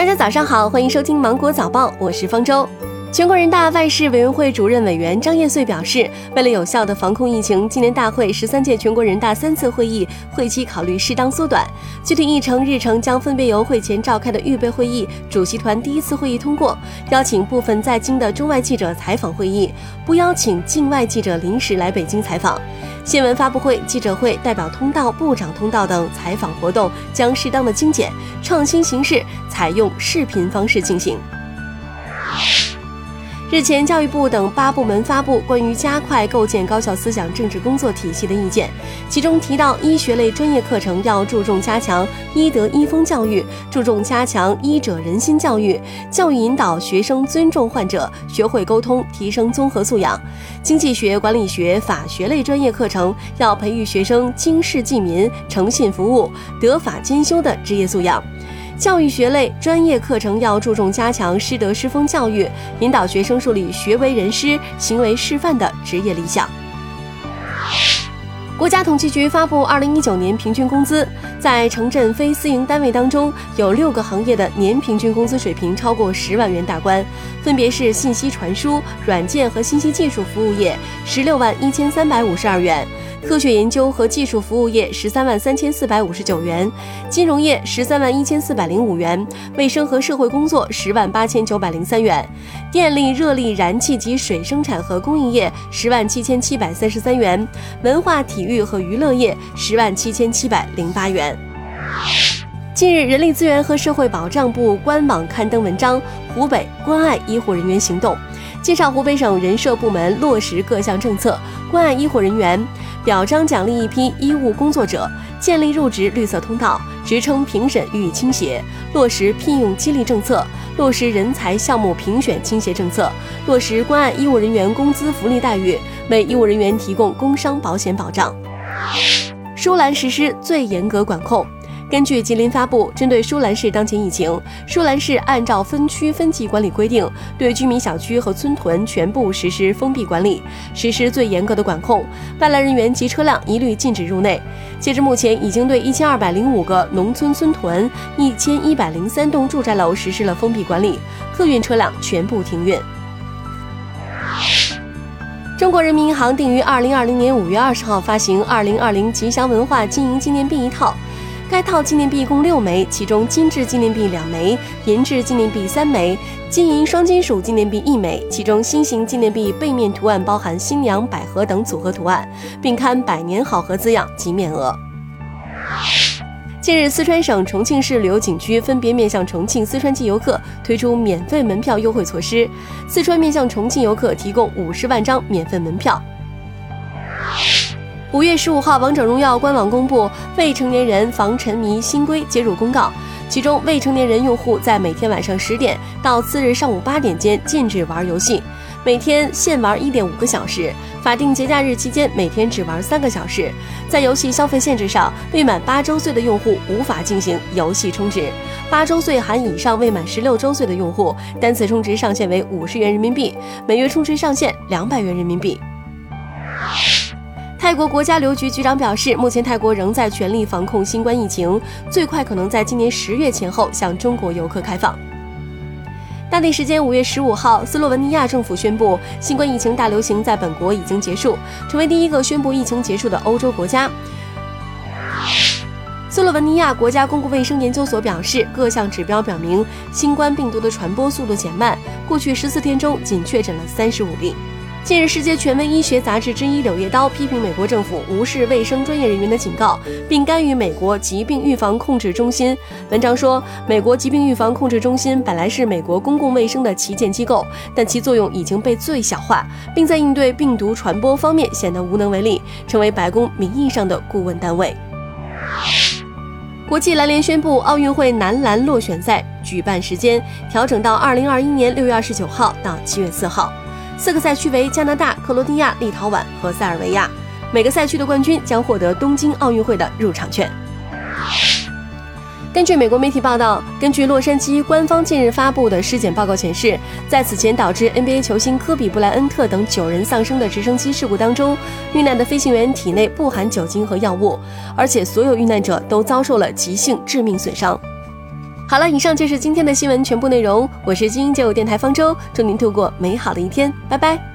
大家早上好，欢迎收听芒果早报，我是方舟。全国人大外事委员会主任委员张业遂表示，为了有效的防控疫情，今年大会十三届全国人大三次会议会期考虑适当缩短，具体议程日程将分别由会前召开的预备会议、主席团第一次会议通过，邀请部分在京的中外记者采访会议，不邀请境外记者临时来北京采访。新闻发布会、记者会、代表通道、部长通道等采访活动将适当的精简，创新形式，采用视频方式进行。日前，教育部等八部门发布关于加快构建高校思想政治工作体系的意见，其中提到，医学类专业课程要注重加强医德医风教育，注重加强医者仁心教育，教育引导学生尊重患者，学会沟通，提升综合素养。经济学、管理学、法学类专业课程要培育学生经世济民、诚信服务、德法兼修的职业素养。教育学类专业课程要注重加强师德师风教育，引导学生树立学为人师、行为示范的职业理想。国家统计局发布二零一九年平均工资，在城镇非私营单位当中，有六个行业的年平均工资水平超过十万元大关，分别是信息传输、软件和信息技术服务业十六万一千三百五十二元。科学研究和技术服务业十三万三千四百五十九元，金融业十三万一千四百零五元，卫生和社会工作十万八千九百零三元，电力、热力、燃气及水生产和供应业十万七千七百三十三元，文化体育和娱乐业十万七千七百零八元。近日，人力资源和社会保障部官网刊登文章《湖北关爱医护人员行动》，介绍湖北省人社部门落实各项政策，关爱医护人员。表彰奖励一批医务工作者，建立入职绿色通道，职称评审予以倾斜，落实聘用激励政策，落实人才项目评选倾斜政策，落实关爱医务人员工资福利待遇，为医务人员提供工伤保险保障。舒兰实施最严格管控。根据吉林发布针对舒兰市当前疫情，舒兰市按照分区分级管理规定，对居民小区和村屯全部实施封闭管理，实施最严格的管控，外来人员及车辆一律禁止入内。截至目前，已经对一千二百零五个农村村屯、一千一百零三栋住宅楼实施了封闭管理，客运车辆全部停运。中国人民银行定于二零二零年五月二十号发行二零二零吉祥文化经营纪念币一套。该套纪念币共六枚，其中金质纪念币两枚，银质纪念币三枚，金银双金属纪念币一枚。其中新型纪念币背面图案包含新娘、百合等组合图案，并刊“百年好合”字样及面额。近日，四川省重庆市旅游景区分别面向重庆、四川籍游客推出免费门票优惠措施，四川面向重庆游客提供五十万张免费门票。五月十五号，王者荣耀官网公布未成年人防沉迷新规接入公告，其中未成年人用户在每天晚上十点到次日上午八点间禁止玩游戏，每天限玩一点五个小时，法定节假日期间每天只玩三个小时。在游戏消费限制上，未满八周岁的用户无法进行游戏充值，八周岁含以上未满十六周岁的用户，单次充值上限为五十元人民币，每月充值上限两百元人民币。泰国国家旅游局局长表示，目前泰国仍在全力防控新冠疫情，最快可能在今年十月前后向中国游客开放。当地时间五月十五号，斯洛文尼亚政府宣布，新冠疫情大流行在本国已经结束，成为第一个宣布疫情结束的欧洲国家。斯洛文尼亚国家公共卫生研究所表示，各项指标表明，新冠病毒的传播速度减慢，过去十四天中仅确诊了三十五例。近日，世界权威医学杂志之一《柳叶刀》批评美国政府无视卫生专业人员的警告，并干预美国疾病预防控制中心。文章说，美国疾病预防控制中心本来是美国公共卫生的旗舰机构，但其作用已经被最小化，并在应对病毒传播方面显得无能为力，成为白宫名义上的顾问单位。国际篮联宣布，奥运会男篮落选赛举办时间调整到二零二一年六月二十九号到七月四号。四个赛区为加拿大、克罗地亚、立陶宛和塞尔维亚，每个赛区的冠军将获得东京奥运会的入场券。根据美国媒体报道，根据洛杉矶官方近日发布的尸检报告显示，在此前导致 NBA 球星科比布莱恩特等九人丧生的直升机事故当中，遇难的飞行员体内不含酒精和药物，而且所有遇难者都遭受了急性致命损伤。好了，以上就是今天的新闻全部内容。我是精英九五电台方舟，祝您度过美好的一天，拜拜。